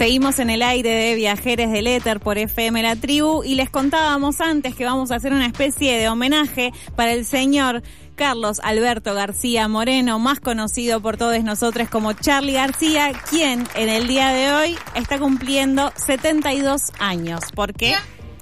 Seguimos en el aire de Viajeres del Éter por FM La Tribu y les contábamos antes que vamos a hacer una especie de homenaje para el señor Carlos Alberto García Moreno, más conocido por todos nosotros como Charlie García, quien en el día de hoy está cumpliendo 72 años. ¿Por qué?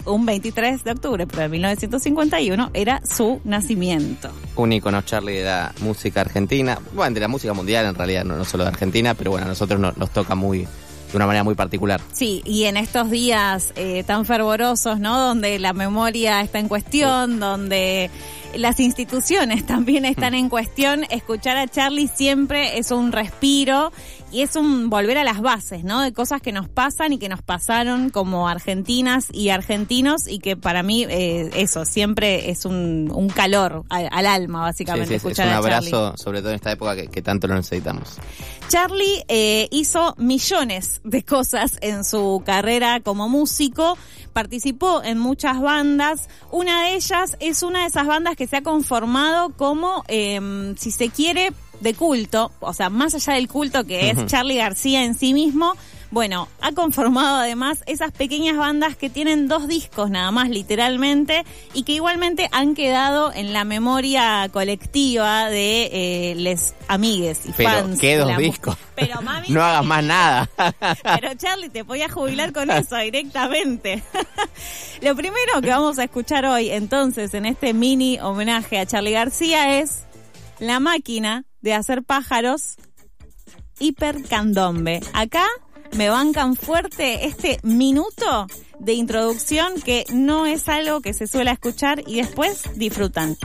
Un 23 de octubre, pero de 1951 era su nacimiento. Un ícono, Charlie, de la música argentina. Bueno, de la música mundial en realidad, no, no solo de Argentina, pero bueno, a nosotros nos, nos toca muy, de una manera muy particular. Sí, y en estos días eh, tan fervorosos, ¿no? Donde la memoria está en cuestión, donde las instituciones también están en cuestión, escuchar a Charlie siempre es un respiro y es un volver a las bases, ¿no? De cosas que nos pasan y que nos pasaron como argentinas y argentinos y que para mí eh, eso siempre es un, un calor al, al alma, básicamente. Sí, sí, es- es escuchar un a abrazo, sobre todo en esta época que, que tanto lo necesitamos. Charlie eh, hizo millones de cosas en su carrera como músico, participó en muchas bandas, una de ellas es una de esas bandas que se ha conformado como, eh, si se quiere, de culto, o sea, más allá del culto que es. Charlie García en sí mismo, bueno, ha conformado además esas pequeñas bandas que tienen dos discos nada más literalmente y que igualmente han quedado en la memoria colectiva de eh, les amigues y Pero, fans. ¿qué dos discos? Pero mami, no hagas más nada. pero Charlie, te voy a jubilar con eso directamente. Lo primero que vamos a escuchar hoy, entonces, en este mini homenaje a Charlie García es La máquina de hacer pájaros hipercandombe. Acá me bancan fuerte este minuto de introducción que no es algo que se suele escuchar y después disfrutan.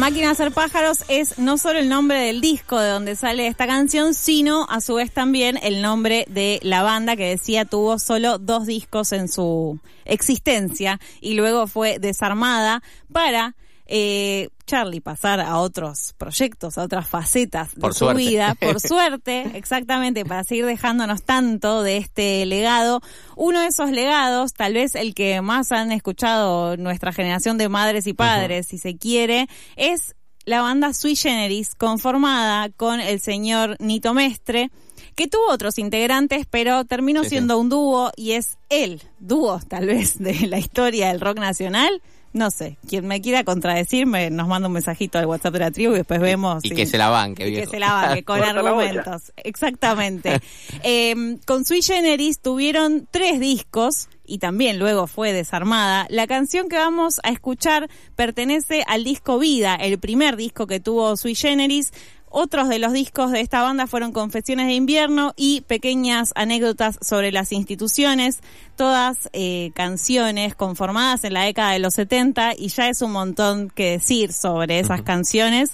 Máquina de hacer pájaros es no solo el nombre del disco de donde sale esta canción, sino a su vez también el nombre de la banda que decía tuvo solo dos discos en su existencia y luego fue desarmada para eh, Charlie pasar a otros proyectos, a otras facetas de su vida, por suerte, exactamente, para seguir dejándonos tanto de este legado. Uno de esos legados, tal vez el que más han escuchado nuestra generación de madres y padres, si se quiere, es la banda Sui Generis, conformada con el señor Nito Mestre, que tuvo otros integrantes, pero terminó siendo un dúo y es el dúo, tal vez, de la historia del rock nacional. No sé, quien me quiera contradecirme nos manda un mensajito al WhatsApp de la tribu y después vemos. Y que se la banque, y que se la banque con argumentos. Exactamente. Eh, con Sui Generis tuvieron tres discos y también luego fue desarmada. La canción que vamos a escuchar pertenece al disco Vida, el primer disco que tuvo Sui Generis. Otros de los discos de esta banda fueron Confesiones de Invierno y pequeñas anécdotas sobre las instituciones, todas eh, canciones conformadas en la década de los 70 y ya es un montón que decir sobre esas canciones.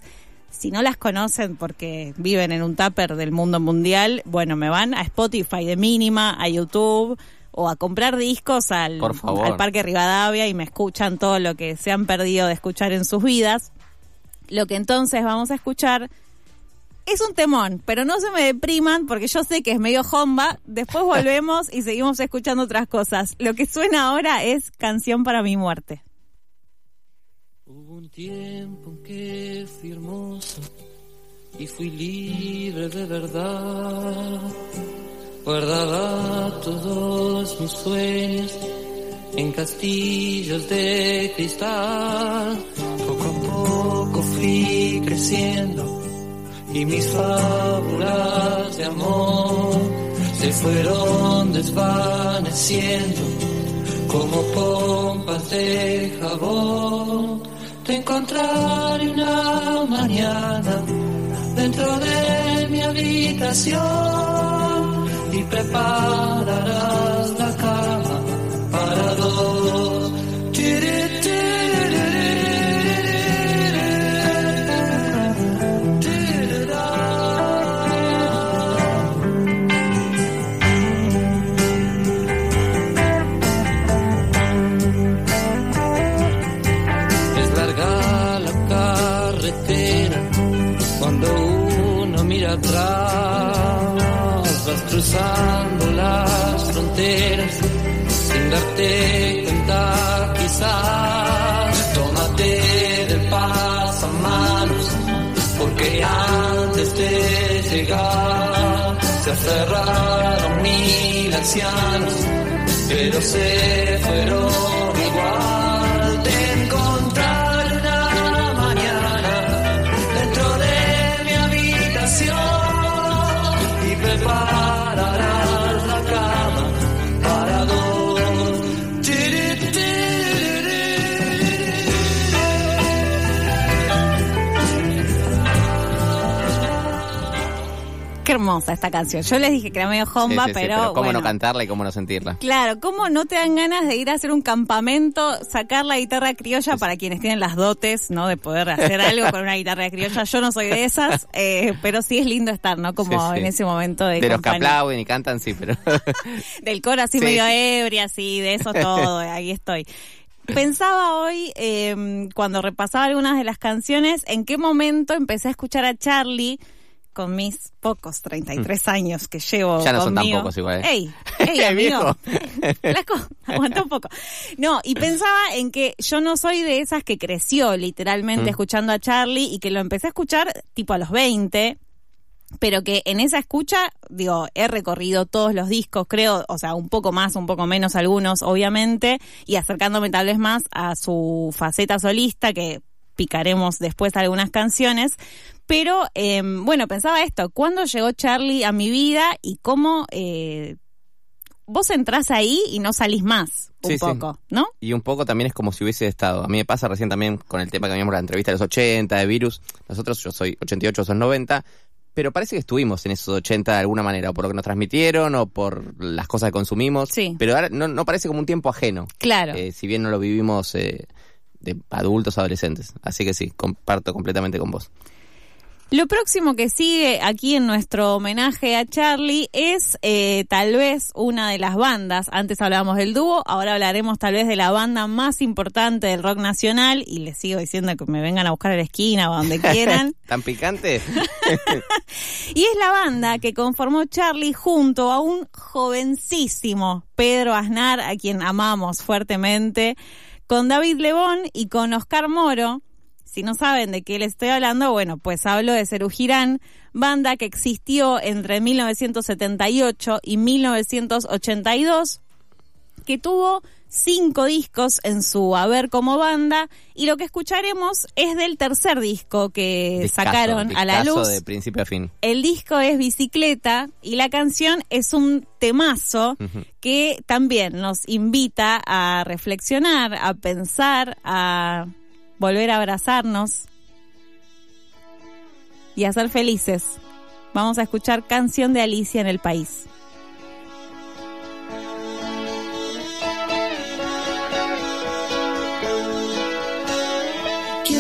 Si no las conocen porque viven en un tupper del mundo mundial, bueno, me van a Spotify de mínima, a YouTube o a comprar discos al, Parque Rivadavia y me escuchan todo lo que se han perdido de escuchar en sus vidas. Lo que entonces vamos a escuchar Es un temón, pero no se me depriman porque yo sé que es medio homba. Después volvemos y seguimos escuchando otras cosas. Lo que suena ahora es Canción para mi muerte. Hubo un tiempo en que fui hermoso y fui libre de verdad. Guardaba todos mis sueños en castillos de cristal. Poco a poco fui creciendo y mis fábulas de amor se fueron desvaneciendo como pompas de jabón. Te encontraré una mañana dentro de mi habitación y prepararás cruzando las fronteras sin darte cuenta quizás. Tómate del pasamanos porque antes de llegar se aferraron mil ancianos pero se fueron igual. Prepararás hermosa esta canción. Yo les dije que era medio homba, Sí, sí, sí, pero, cómo bueno. no cantarla y cómo no sentirla. Claro, ¿cómo no te dan ganas de ir a hacer un campamento, sacar la guitarra criolla para quienes tienen las dotes, ¿no? De poder hacer algo con una guitarra criolla. Yo no soy de esas, eh, pero sí es lindo estar, ¿no? Como en ese momento de, De los que aplauden y cantan, sí, pero... Del coro así Sí. medio ebria, así, de eso todo, ahí estoy. Pensaba hoy, eh, cuando repasaba algunas de las canciones, en qué momento empecé a escuchar a Charlie con mis pocos 33 años que llevo Mm. Ya no son tan pocos igual, ¿eh? ¡Ey! ¡Ey, amigo! Flaco, aguanta un poco. No, y pensaba en que yo no soy de esas que creció literalmente Mm. escuchando a Charlie y que lo empecé a escuchar tipo a los 20, pero que en esa escucha, digo, he recorrido todos los discos, creo, o sea, un poco más, un poco menos algunos, obviamente, y acercándome tal vez más a su faceta solista, que picaremos después algunas canciones. Pero, eh, bueno, pensaba esto, ¿cuándo llegó Charlie a mi vida y cómo eh, vos entrás ahí y no salís más, un Sí, sí. poco, ¿no? Y un poco también es como si hubiese estado. A mí me pasa recién también con el tema que habíamos la entrevista de los 80, de Virus. Nosotros, yo soy 88, son 90. Pero parece que estuvimos en esos 80 de alguna manera, o por lo que nos transmitieron, o por las cosas que consumimos. Sí. Pero ahora no, no parece como un tiempo ajeno. Claro. eh, si bien no lo vivimos eh, de adultos, adolescentes. Así que sí, comparto completamente con vos. Lo próximo que sigue aquí en nuestro homenaje a Charlie es eh, tal vez una de las bandas. Antes hablábamos del dúo, ahora hablaremos tal vez de la banda más importante del rock nacional y les sigo diciendo que me vengan a buscar a la esquina o a donde quieran. ¿Tan picante? Y es la banda que conformó Charlie junto a un jovencísimo Pedro Aznar, a quien amamos fuertemente, con David Lebón y con Oscar Moro. Si no saben de qué les estoy hablando, bueno, pues hablo de Cerú Girán, banda que existió entre 1978 y 1982, que tuvo cinco discos en su haber como banda y lo que escucharemos es del tercer disco que Discazo, sacaron a la luz. de principio a fin. El disco es Bicicleta y la canción es un temazo que también nos invita a reflexionar, a pensar, a volver a abrazarnos y a ser felices. Vamos a escuchar Canción de Alicia en el País.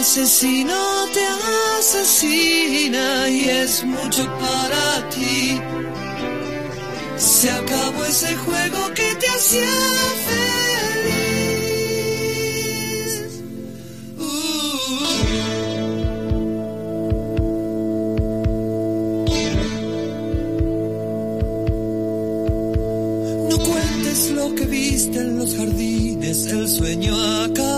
asesino te asesina y es mucho para ti. Se acabó ese juego que te hacía feliz. Uh. No cuentes lo que viste en los jardines, el sueño acabó.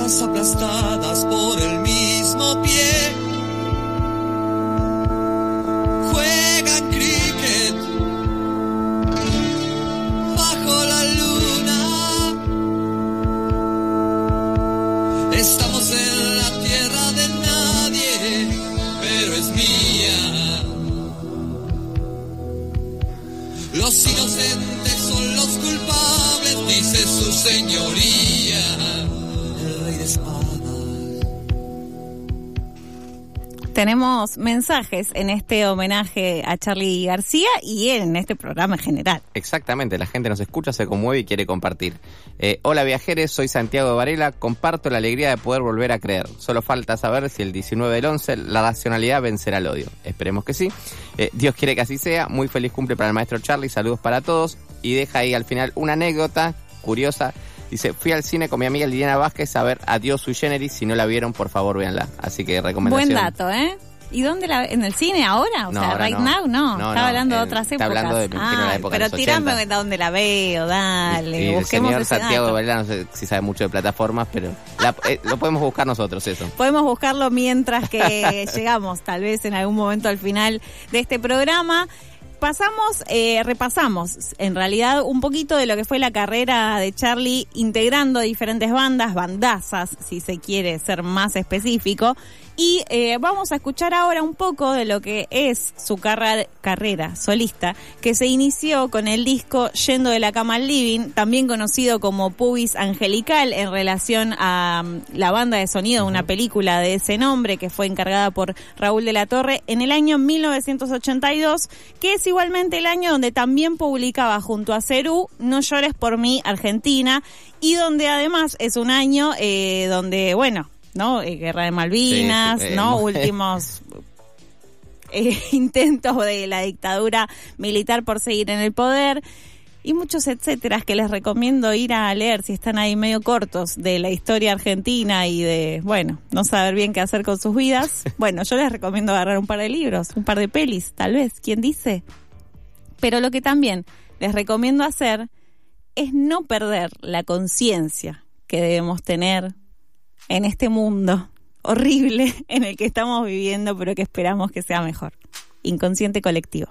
Aplastadas por el mismo pie. Mensajes en este homenaje a Charlie García y en este programa en general. Exactamente, la gente nos escucha, se conmueve y quiere compartir. Eh, hola viajeros, soy Santiago de Varela, comparto la alegría de poder volver a creer. Solo falta saber si el 19 del 11 la racionalidad vencerá el odio. Esperemos que sí. Eh, Dios quiere que así sea. Muy feliz cumple para el maestro Charlie, saludos para todos. Y deja ahí al final una anécdota curiosa. Dice, fui al cine con mi amiga Liliana Vázquez a ver Adiós sui generis. Si no la vieron, por favor, véanla. Así que recomendación. Buen dato, ¿eh? ¿Y dónde la en el cine ahora? O No, sea, ahora right no. now, no. No, Estaba hablando de otras está épocas. hablando de- una Ay, época pero tirame 80. de dónde la veo, dale. Y el busquemos señor Santiago. Varela, no sé si sabe mucho de plataformas, pero la- eh, lo podemos buscar nosotros, eso. Podemos buscarlo mientras que llegamos, tal vez en algún momento al final de este programa. Pasamos, eh, repasamos en realidad un poquito de lo que fue la carrera de Charlie integrando diferentes bandas, bandazas, si se quiere ser más específico. Y eh, vamos a escuchar ahora un poco de lo que es su carra- carrera solista, que se inició con el disco Yendo de la cama al living, también conocido como Pubis Angelical, en relación a mm, la banda de sonido de una película de ese nombre que fue encargada por Raúl de la Torre en el año 1982, que es igualmente el año donde también publicaba junto a Cerú No llores por mí, Argentina, y donde además es un año eh, donde, bueno, ¿no? Eh, Guerra de Malvinas, Sí, sí, ¿no? Últimos eh, intentos de la dictadura militar por seguir en el poder y muchos etcétera que les recomiendo ir a leer si están ahí medio cortos de la historia argentina y de, bueno, no saber bien qué hacer con sus vidas. Bueno, yo les recomiendo agarrar un par de libros, un par de pelis, tal vez, ¿quién dice? Pero lo que también les recomiendo hacer es no perder la conciencia que debemos tener en este mundo horrible en el que estamos viviendo, pero que esperamos que sea mejor. Inconsciente colectivo.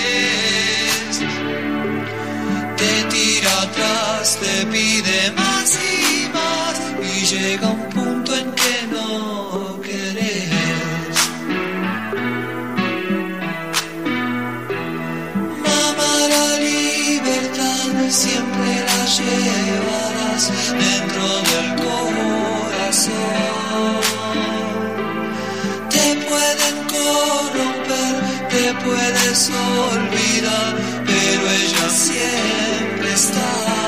te pide más y más y llega un punto en que no querés. Mamá, la libertad siempre la llevarás dentro del corazón. Te pueden corromper, te puedes olvidar, pero ella siempre está.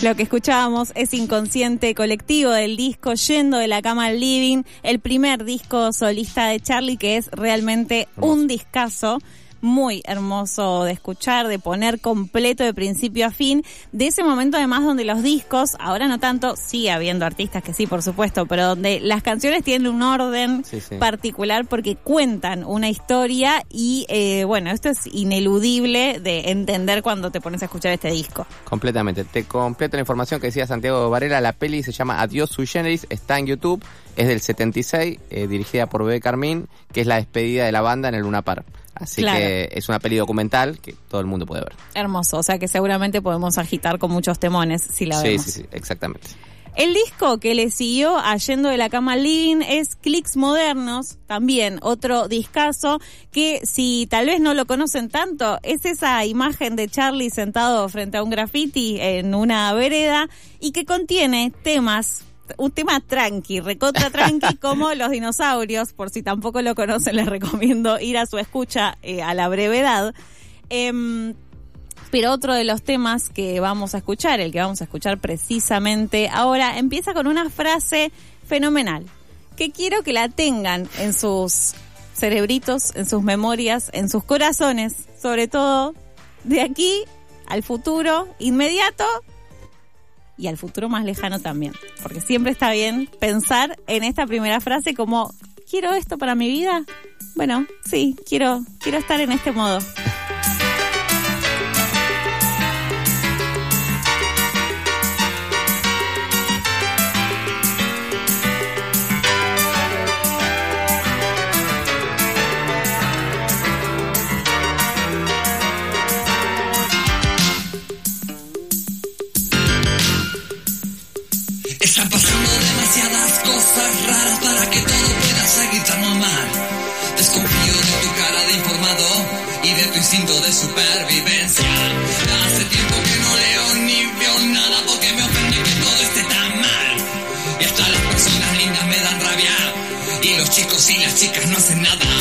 Lo que escuchábamos es Inconsciente Colectivo del disco Yendo de la Cama al Living, el primer disco solista de Charlie que es realmente un discazo muy hermoso de escuchar, de poner completo de principio a fin, de ese momento además donde los discos, ahora no tanto, sigue habiendo artistas que sí, por supuesto, pero donde las canciones tienen un orden Sí, sí. particular porque cuentan una historia y eh, bueno, esto es ineludible de entender cuando te pones a escuchar este disco. Completamente. Te completo la información que decía Santiago Varela. La peli se llama Adiós sui generis, está en YouTube, es del 76, eh, dirigida por Bebé Carmín, que es la despedida de la banda en el Luna Park. Así Claro. que es una peli documental que todo el mundo puede ver. Hermoso, o sea que seguramente podemos agitar con muchos temones si la Sí, vemos. sí, sí, exactamente. El disco que le siguió a Yendo de la Cama al Living es Clicks Modernos, también otro discazo que si tal vez no lo conocen tanto, es esa imagen de Charlie sentado frente a un graffiti en una vereda y que contiene temas un tema tranqui, recontra tranqui, como los dinosaurios, por si tampoco lo conocen, les recomiendo ir a su escucha eh, a la brevedad. Em, pero otro de los temas que vamos a escuchar, el que vamos a escuchar precisamente ahora, empieza con una frase fenomenal, que quiero que la tengan en sus cerebritos, en sus memorias, en sus corazones, sobre todo de aquí al futuro inmediato y al futuro más lejano también, porque siempre está bien pensar en esta primera frase como, ¿quiero esto para mi vida? Bueno, sí, quiero, quiero estar en este modo. Cosas raras para que todo pueda seguir tan normal. Desconfío de tu cara de informado y de tu instinto de supervivencia. Hace tiempo que no leo ni veo nada porque me ofende que todo esté tan mal. Y hasta las personas lindas me dan rabia. Y los chicos y las chicas no hacen nada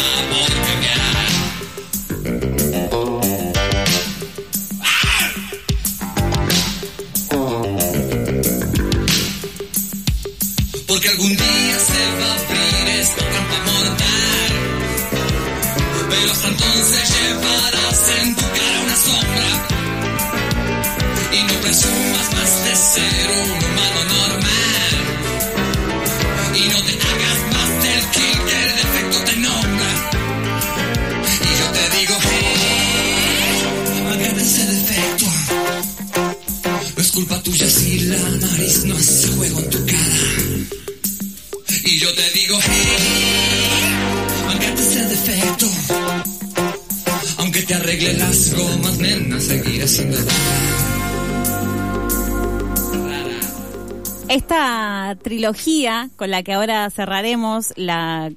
Trilogía con la que ahora cerraremos la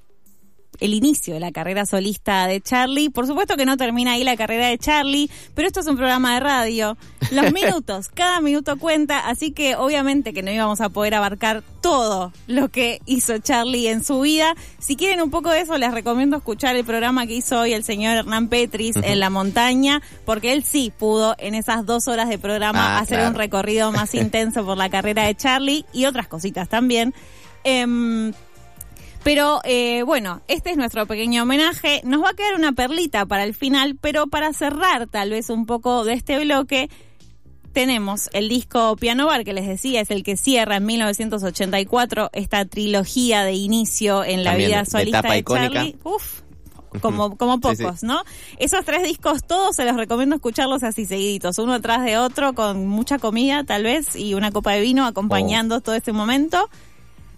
el inicio de la carrera solista de Charlie. Por supuesto que no termina ahí la carrera de Charlie, pero esto es un programa de radio. Los minutos, cada minuto cuenta, así que obviamente que no íbamos a poder abarcar todo lo que hizo Charlie en su vida. Si quieren un poco de eso, les recomiendo escuchar el programa que hizo hoy el señor Hernán Petris en La Montaña, porque él sí pudo en esas dos horas de programa Ah, hacer claro. un recorrido más intenso por la carrera de Charlie y otras cositas también. Em, pero eh, bueno, este es nuestro pequeño homenaje. Nos va a quedar una perlita para el final, pero para cerrar tal vez un poco de este bloque, tenemos el disco Piano Bar, que les decía, es el que cierra en 1984 esta trilogía de inicio en la También vida de solista de. Charlie. Uf, como, como Sí, sí. pocos, ¿no? Esos tres discos todos se los recomiendo escucharlos así seguiditos, uno atrás de otro, con mucha comida tal vez y una copa de vino acompañando Oh. todo este momento.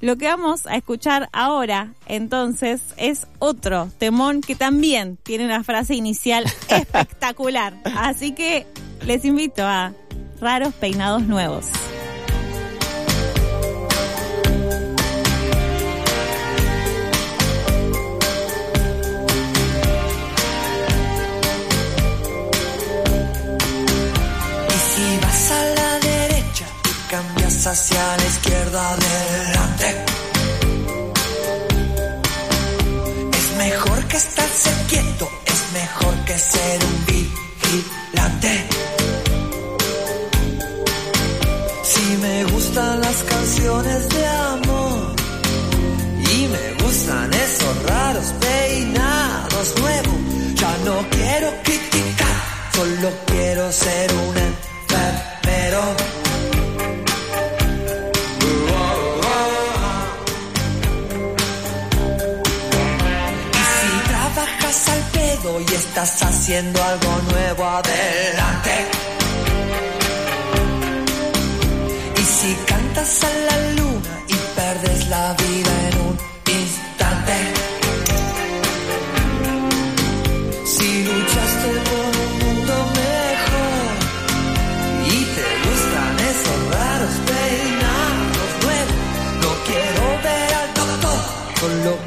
Lo que vamos a escuchar ahora, entonces, es otro temón que también tiene una frase inicial espectacular. Así que les invito a Raros Peinados Nuevos. Hacia la izquierda adelante, es mejor que estarse quieto, es mejor que ser un vigilante. Ilusiones de amor. Y me gustan esos raros peinados nuevos. Ya no quiero criticar, solo quiero ser un enfermero. Y si trabajas al pedo y estás haciendo algo nuevo, adelante. A la luna y perdes la vida en un instante. Si luchaste por un mundo mejor y te gustan esos raros peinados nuevos, no quiero ver al doctor, solo quiero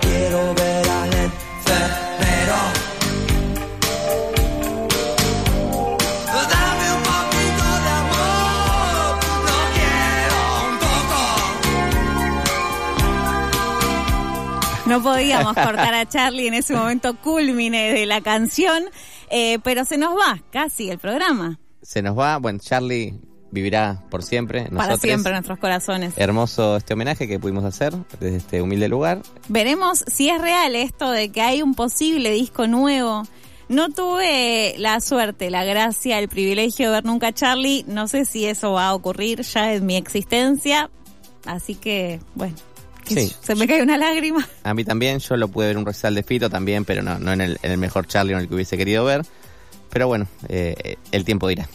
No podíamos cortar a Charlie en ese momento culmine de la canción, eh, pero se nos va casi el programa. Se nos va, bueno, Charlie vivirá por siempre. Para nosotros. siempre en nuestros corazones. Hermoso este homenaje que pudimos hacer desde este humilde lugar. Veremos si es real esto de que hay un posible disco nuevo. No tuve la suerte, la gracia, el privilegio de ver nunca a Charlie. No sé si eso va a ocurrir ya en mi existencia. Así que, bueno, Sí. se me cae una lágrima. A mí también, yo lo pude ver un recital de Fito también, pero no, no en, el, en el mejor Charlie en el que hubiese querido ver. Pero bueno, eh, el tiempo dirá.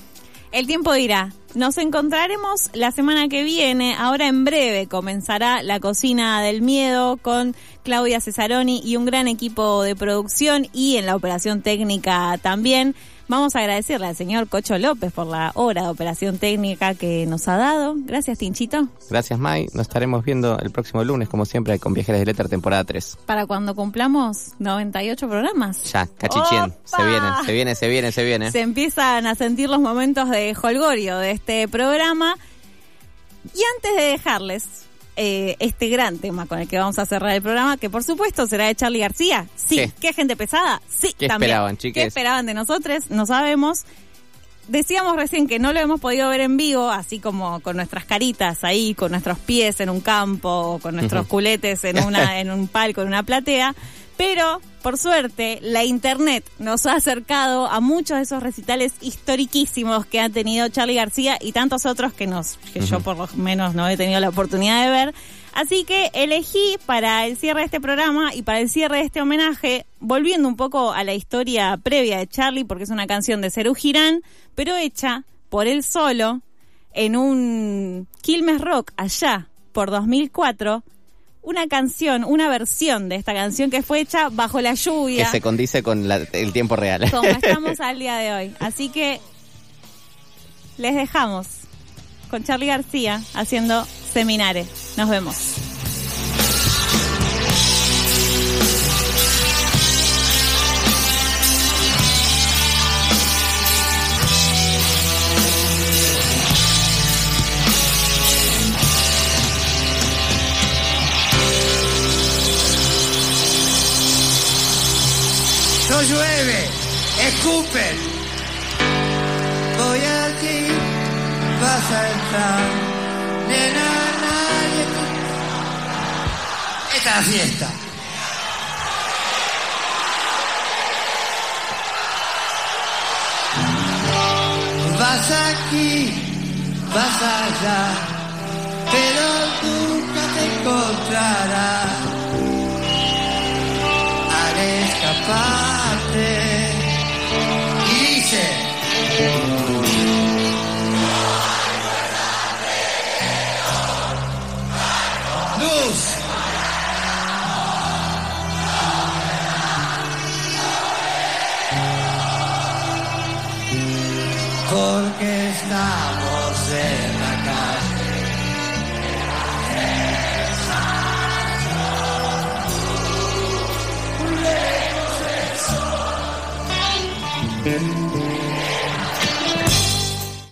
El tiempo dirá. Nos encontraremos la semana que viene. Ahora en breve comenzará la cocina del miedo con Claudia Cesaroni y un gran equipo de producción y en la operación técnica también. Vamos a agradecerle al señor Cocho López por la hora de operación técnica que nos ha dado. Gracias, Tinchito. Gracias, Mai. Nos estaremos viendo el próximo lunes, como siempre, con Viajeros de Letter, temporada 3. Para cuando cumplamos 98 programas. Ya, cachichien. ¡Opa! Se viene, se viene, se viene, se viene. se empiezan a sentir los momentos de holgorio de este programa. Y antes de dejarles eh, este gran tema con el que vamos a cerrar el programa, que por supuesto será de Charlie García. Sí, ¿Qué? qué gente pesada. Sí, ¿Qué también. esperaban, chiques? ¿Qué esperaban de nosotros? No sabemos. Decíamos recién que no lo hemos podido ver en vivo, así como con nuestras caritas ahí, con nuestros pies en un campo, o con nuestros culetes en una, en un palco, en una platea. Pero, por suerte, la internet nos ha acercado a muchos de esos recitales historiquísimos que ha tenido Charlie García y tantos otros que nos, que yo por lo menos no he tenido la oportunidad de ver. Así que elegí para el cierre de este programa y para el cierre de este homenaje, volviendo un poco a la historia previa de Charlie, porque es una canción de Cerú Girán, pero hecha por él solo en un Quilmes Rock allá por 2004. Una canción, una versión de esta canción que fue hecha bajo la Que lluvia, se condice con la- el tiempo real. como estamos al día de hoy. Así que les dejamos con Charlie García haciendo Seminare. Nos vemos. Escupen. Voy aquí, vas a entrar. Nena, nadie Esta fiesta. Vas aquí, vas allá, pero nunca te encontrarás